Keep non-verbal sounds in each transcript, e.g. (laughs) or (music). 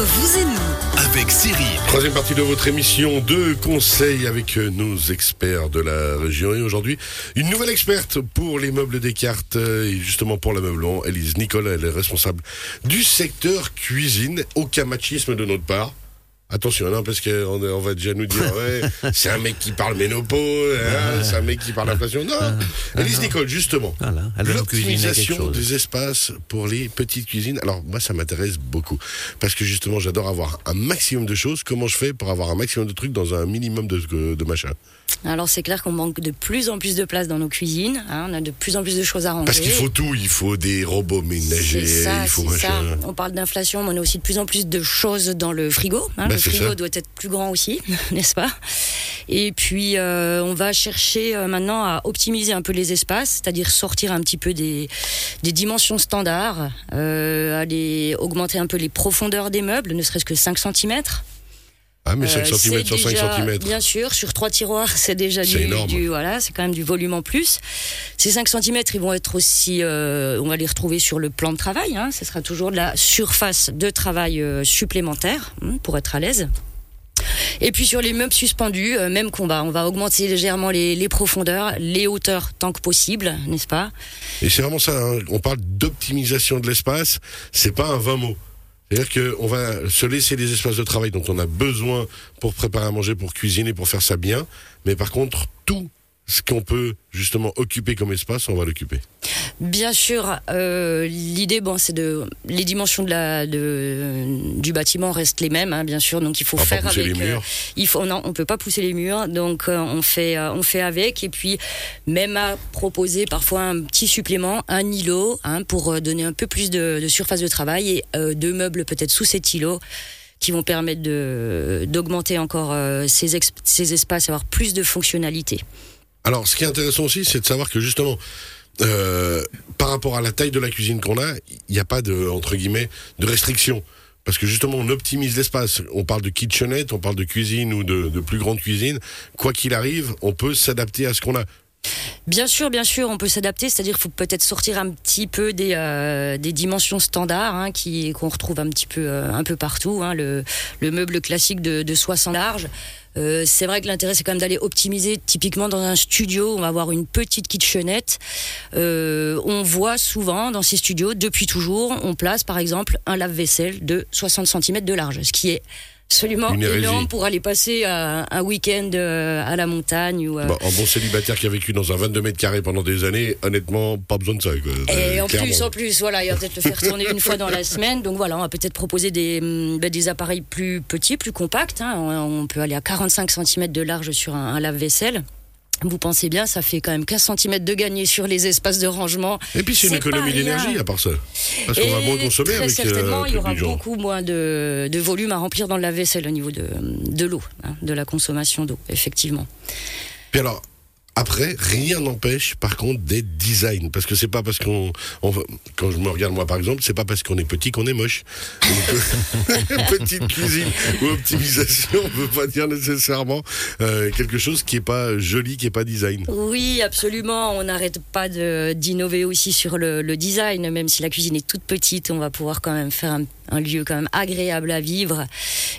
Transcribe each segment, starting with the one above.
Vous et nous, avec Cyril. Troisième partie de votre émission, deux conseils avec euh, nos experts de la région. Et aujourd'hui, une nouvelle experte pour les meubles Descartes euh, et justement pour l'ameublement, Elise Nicolas, elle est responsable du secteur cuisine. Aucun machisme de notre part. Attention, non, parce qu'on on va déjà nous dire, (laughs) ouais, c'est un mec qui parle ménopause, hein, c'est un mec qui parle inflation. Non, Elise Nicole, justement, Voilà, l'optimisation des espaces pour les petites cuisines. Alors moi, ça m'intéresse beaucoup parce que justement, j'adore avoir un maximum de choses. Comment je fais pour avoir un maximum de trucs dans un minimum de, de machin? Alors c'est clair qu'on manque de plus en plus de place dans nos cuisines. hein, on a de plus en plus de choses à ranger. Parce qu'il faut tout. Il faut des robots ménagers, C'est ça, il faut c'est ça. machin. On parle d'inflation, mais on a aussi de plus en plus de choses dans le frigo. hein. Bah, le frigo ça. doit être plus grand aussi, (laughs) n'est-ce pas? Et puis, euh, on va chercher euh, maintenant à optimiser un peu les espaces, c'est-à-dire sortir un petit peu des, des dimensions standards, euh, aller augmenter un peu les profondeurs des meubles, ne serait-ce que 5 cm. Ah, mais 5 cm sur 5 cm. Bien sûr, sur trois tiroirs, c'est déjà du, énorme. du- voilà, c'est quand même du volume en plus. Ces 5 cm, ils vont être aussi, euh, on va les retrouver sur le plan de travail. Hein, ce sera toujours de la surface de travail euh, supplémentaire hein, pour être à l'aise. Et puis sur les meubles suspendus, euh, même combat. On va augmenter légèrement les, les profondeurs, les hauteurs tant que possible, n'est-ce pas? Et c'est vraiment ça. hein. On parle d'optimisation de l'espace. C'est pas un 20 mots. C'est-à-dire qu'on va se laisser des espaces de travail dont on a besoin pour préparer à manger, pour cuisiner, pour faire ça bien. Mais par contre, tout ce qu'on peut justement occuper comme espace, on va l'occuper. Bien sûr, euh, l'idée, bon, c'est de les dimensions de la de, du bâtiment restent les mêmes, hein, bien sûr. Donc il faut On va pas faire avec. les murs. euh, il faut non, on peut pas pousser les murs, donc euh, on fait euh, on fait avec. Et puis même à proposer parfois un petit supplément, un îlot, hein, pour donner un peu plus de, de surface de travail et deux meubles peut-être sous cet îlot qui vont permettre de d'augmenter encore ces, ex- ces espaces, avoir plus de fonctionnalité. Alors, ce qui est intéressant aussi, c'est de savoir que justement, euh, rapport à la taille de la cuisine qu'on a, il n'y a pas de entre guillemets de restrictions. Parce que justement, on optimise l'espace. On parle de kitchenette, on parle de cuisine ou de plus grande cuisine. Quoi qu'il arrive, on peut s'adapter à ce qu'on a. Bien sûr, bien sûr, on peut s'adapter, c'est-à-dire qu'il faut peut-être sortir un petit peu des, euh, des dimensions standards hein, qui qu'on retrouve un petit peu euh, un peu partout. Hein, le, le meuble classique de, de 60 large. Euh, c'est vrai que l'intérêt c'est quand même d'aller optimiser. Typiquement dans un studio, on va avoir une petite kitchenette. Euh, on voit souvent dans ces studios, depuis toujours, on place par exemple un lave-vaisselle de 60 cm de large, ce qui est absolument Une énorme pour aller passer un, un week-end euh, à la montagne ou. euh, Bah, un bon célibataire qui a vécu dans un 22 mètres carrés pendant des années, honnêtement, pas besoin de ça. quoi. Et Euh, en clairement. plus, en plus, voilà, il va peut-être le faire tourner une fois dans la (laughs) semaine. Donc voilà, on va peut-être proposer des, hum, ben, des appareils plus petits, plus compacts. hein. On, on peut aller à 45 cm de large sur un, un lave-vaisselle. Vous pensez bien, ça fait quand même 15 cm de gagné sur les espaces de rangement. Et puis c'est une économie d'énergie à part ça. Parce qu'on va moins consommer très avec certainement, euh, il y aura beaucoup moins de, de volume à remplir dans le lave-vaisselle au niveau de, de l'eau, hein, de la consommation d'eau, effectivement. Puis alors, après, rien n'empêche, par contre, d'être design. Parce que c'est pas parce qu'on. on- quand je me regarde, moi, par exemple, c'est pas parce qu'on est petit qu'on est moche. Euh, (laughs) petite cuisine ou optimisation ne veut pas dire nécessairement euh, quelque chose qui est pas joli, qui est pas design. Oui, absolument. On n'arrête pas d'innover aussi sur le, le design, même si la cuisine est toute petite, on va pouvoir quand même faire un, un lieu quand même agréable à vivre.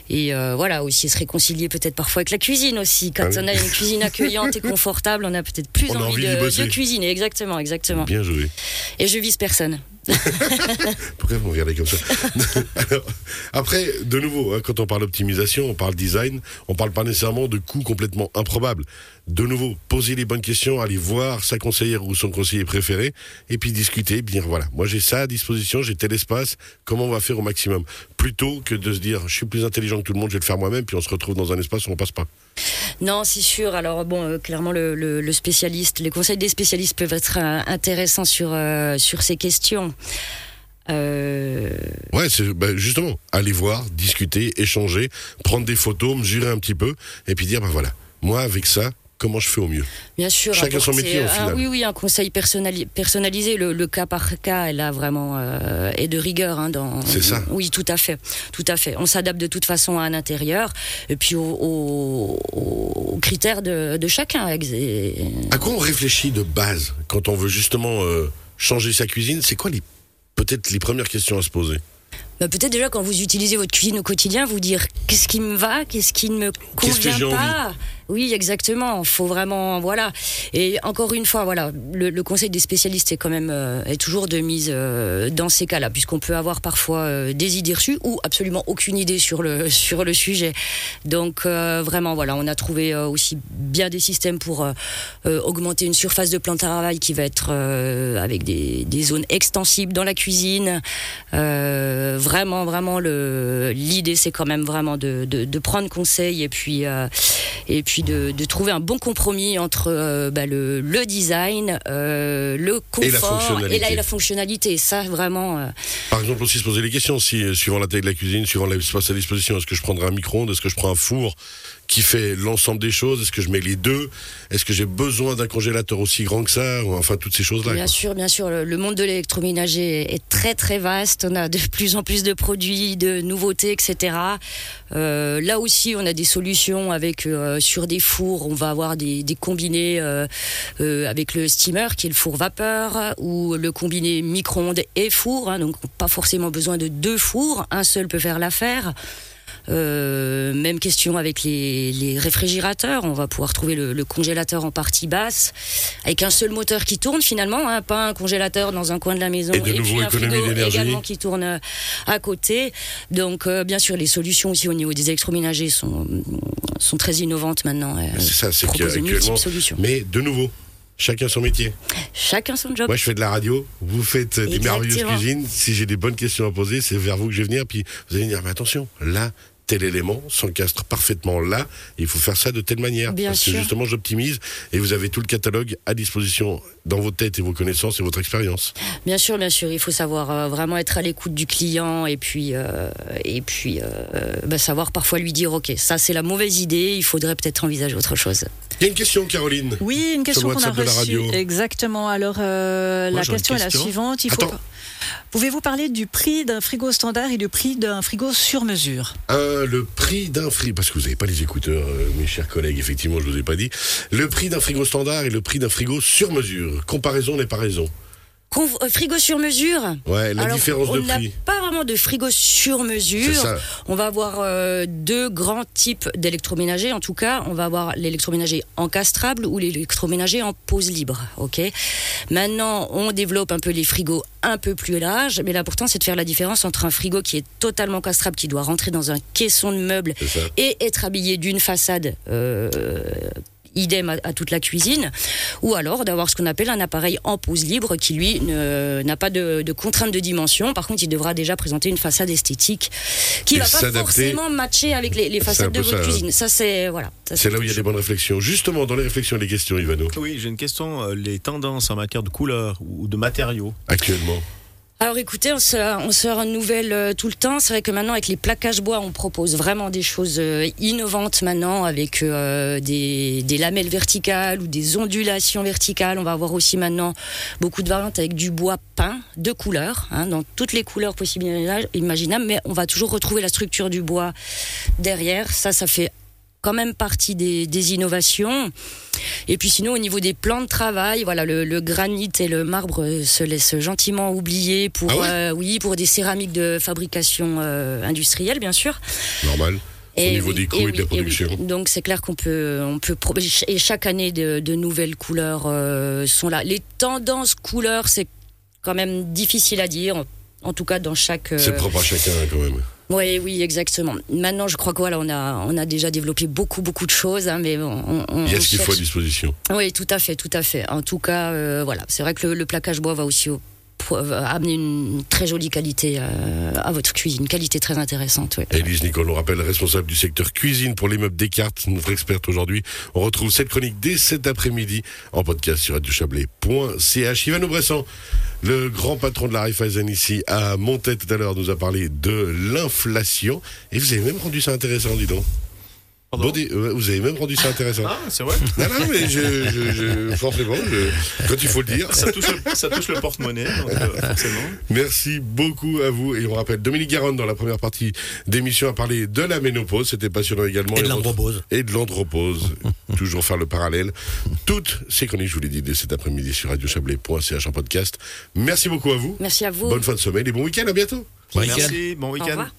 Et euh, voilà, aussi se réconcilier peut-être parfois avec la cuisine aussi. Quand Ah oui. on a une cuisine accueillante et (laughs) confortable, on a peut-être plus On envie, de, de cuisiner. Exactement, exactement. Bien joué. Et je vise personne. (laughs) Pourquoi vous comme ça (laughs) Après, de nouveau, hein, quand on parle optimisation, on parle design, on parle pas nécessairement de coûts complètement improbables. De nouveau, poser les bonnes questions, aller voir sa conseillère ou son conseiller préféré, et puis discuter, dire voilà, moi j'ai ça à disposition, j'ai tel espace, comment on va faire au maximum? Plutôt que de se dire, je suis plus intelligent que tout le monde, je vais le faire moi-même, puis on se retrouve dans un espace où on passe pas. Non, c'est sûr. Alors bon, euh, clairement, le, spécialiste, les conseils des spécialistes peuvent être euh, intéressants sur euh, sur ces questions. Ouais, bah, justement, aller voir, discuter, échanger, prendre des photos, mesurer un petit peu, et puis dire, ben voilà, moi avec ça, comment je fais au mieux Bien sûr. Chacun son métier, au un- final. oui, oui, un conseil personnali- personnalisé, le, le cas par cas, là vraiment euh, est de rigueur. Hein, dans, C'est ça. Oui, tout à fait, tout à fait. On s'adapte de toute façon à un intérieur et puis aux, aux- aux critères de, de chacun. et- À quoi on réfléchit de base quand on veut justement euh, changer sa cuisine? C'est quoi les peut-être les premières questions à se poser? Bah, peut-être déjà quand vous utilisez votre cuisine au quotidien, vous dire qu'est-ce qui me va, qu'est-ce qui ne me convient pas? Oui, exactement. Faut vraiment, voilà. Et encore une fois, voilà, le, le conseil des spécialistes est quand même euh, est toujours de mise euh, dans ces cas-là, puisqu'on peut avoir parfois euh, des idées reçues ou absolument aucune idée sur le (laughs) sur le sujet. Donc euh, vraiment, voilà, on a trouvé euh, aussi bien des systèmes pour euh, augmenter une surface de plan de travail qui va être avec des, des zones extensibles dans la cuisine. Vraiment, vraiment, le l'idée c'est quand même vraiment de, de, de prendre conseil et puis et puis de, de trouver un bon compromis entre euh, bah, le, le design, euh, le Et la confort fonctionnalité. la, et la fonctionnalité. Ça vraiment. euh, Par exemple, aussi se poser les questions, si, suivant la taille de la cuisine, suivant l'espace à disposition, est-ce que je prendrai un micro-ondes, est-ce que je prends un four qui fait l'ensemble des choses, est-ce que je mets les deux, est-ce que j'ai besoin d'un congélateur aussi grand que ça, enfin toutes ces choses-là. Bien quoi. sûr, bien sûr. Le, le monde de l'électroménager est très très vaste. On a de plus en plus de produits, de nouveautés, etc. Euh, là aussi, on a des solutions avec euh, sur des fours. On va avoir des, des combinés euh, euh, avec le steamer qui est le four vapeur ou le combiné micro-ondes et four. hein, donc pas forcément besoin de deux fours. Un seul peut faire l'affaire. Euh, même question avec les, les réfrigérateurs. On va pouvoir trouver le, le congélateur en partie basse avec un seul moteur qui tourne finalement, hein, pas un congélateur dans un coin de la maison Et de nouveau, puis un frigo d'énergie. également qui tourne euh, à côté. Donc euh, bien sûr, les solutions aussi au niveau des électroménagers sont sont très innovantes maintenant. C'est ça, c'est solutions. Mais de nouveau, chacun son métier. Chacun son job. Moi, je fais de la radio, vous faites des merveilleuses cuisines. Si j'ai des bonnes questions à poser, c'est vers vous que je vais venir. Puis vous allez me dire, mais attention, là, tel élément s'encastre parfaitement là. Il faut faire ça de telle manière. Bien parce sûr. que justement, j'optimise et vous avez tout le catalogue à disposition dans vos têtes et vos connaissances et votre expérience. Bien sûr, bien sûr, il faut savoir euh, vraiment être à l'écoute du client et puis euh, et puis euh, bah, savoir parfois lui dire ok, ça c'est la mauvaise idée, il faudrait peut-être envisager autre chose. Il y a une question, Caroline. Oui, une question qu'on a reçue. Exactement. Alors, euh, Moi, la question est la suivante. Il faut... Pouvez-vous parler du prix d'un frigo standard et du prix d'un frigo sur mesure? Le prix d'un frigo, parce que vous n'avez pas les écouteurs, euh, mes chers collègues, effectivement, je ne vous ai pas dit. Le prix d'un frigo standard et le prix d'un frigo sur mesure. Comparaison n'est pas raison. Euh, frigo sur mesure. Ouais, la Alors, différence on de n'a prix. pas vraiment de frigo sur C'est mesure. ça. On va avoir euh, deux grands types d'électroménager. En tout cas, on va avoir l'électroménager encastrable ou l'électroménager en pose libre. Ok? Maintenant, on développe un peu les frigos un peu plus larges, mais l'important c'est de faire la différence entre un frigo qui est totalement castrable, qui doit rentrer dans un caisson de meubles et être habillé d'une façade. euh, idem à, à toute la cuisine, ou alors d'avoir ce qu'on appelle un appareil en pose libre qui lui ne- n'a pas de, de contrainte de dimension. Par contre, il devra déjà présenter une façade esthétique qui Et va pas s'adapter. forcément matcher avec les, les façades de votre ça, hein. cuisine. Ça c'est voilà. C'est là où il y a des bonnes réflexions. Justement, dans les réflexions et les questions, Ivano, Oui, j'ai une question. euh, Les tendances en matière de couleurs ou de matériaux. actuellement. Alors écoutez, on sort, on sort une nouvelle euh, tout le temps. C'est vrai que maintenant avec les plaquages bois, on propose vraiment des choses euh, innovantes maintenant avec euh, des, lamelles verticales ou des ondulations verticales. On va avoir aussi maintenant beaucoup de variantes avec du bois peint de couleurs, hein, dans toutes les couleurs possibles imaginables, mais on va toujours retrouver la structure du bois derrière. Ça, ça fait quand même partie des, des innovations. Et puis sinon, au niveau des plans de travail, voilà, le, le granit et le marbre se laissent gentiment oublier pour, Ah ouais euh, oui, pour des céramiques de fabrication euh, industrielle, bien sûr. Normal. Au niveau des coûts et de la production. oui. Donc c'est clair qu'on peut, on peut et chaque année de, de nouvelles couleurs euh, sont là. Les tendances couleurs, c'est quand même difficile à dire. En tout cas, dans chaque. C'est propre à chacun, quand même. Oui, oui, exactement. Maintenant, je crois que voilà, on a, on a déjà développé beaucoup, beaucoup de choses, hein, mais bon, on, on- Il y a ce qu'il faut à disposition. Oui, tout à fait, tout à fait. En tout cas, euh, voilà, c'est vrai que le, le plaquage bois va aussi au- amener une très jolie qualité euh, à votre cuisine, qualité très intéressante. ouais. Élise Nicole, on rappelle, responsable du secteur cuisine pour l'immeuble Descartes, notre experte aujourd'hui. On retrouve cette chronique dès cet après-midi en podcast sur radiochablais.ch. Yvan Bressan, le grand patron de la Raiffeisen ici, à monté tout à l'heure, nous a parlé de l'inflation. Et vous avez même rendu ça intéressant, dis donc. Euh, vous avez même rendu ça intéressant. Ah, c'est vrai. Non, non, mais je, je, je- forcément, je- quand il faut le dire. ça touche le, ça touche le porte-monnaie, donc euh, forcément. Merci beaucoup à vous. Et on rappelle, Dominique Garonne, dans la première partie d'émission, a parlé de la ménopause. C'était passionnant également. Et de l'andropause. Et de l'andropause. (laughs) Toujours faire le parallèle. Toutes ces chroniques, je vous l'ai dit, dès cet après-midi sur radiochablais.ch en podcast. Merci beaucoup à vous. Merci à vous. Bonne fin de semaine et bon week-end. À bientôt. Bon week-end. Merci, bon Au week-end. revoir.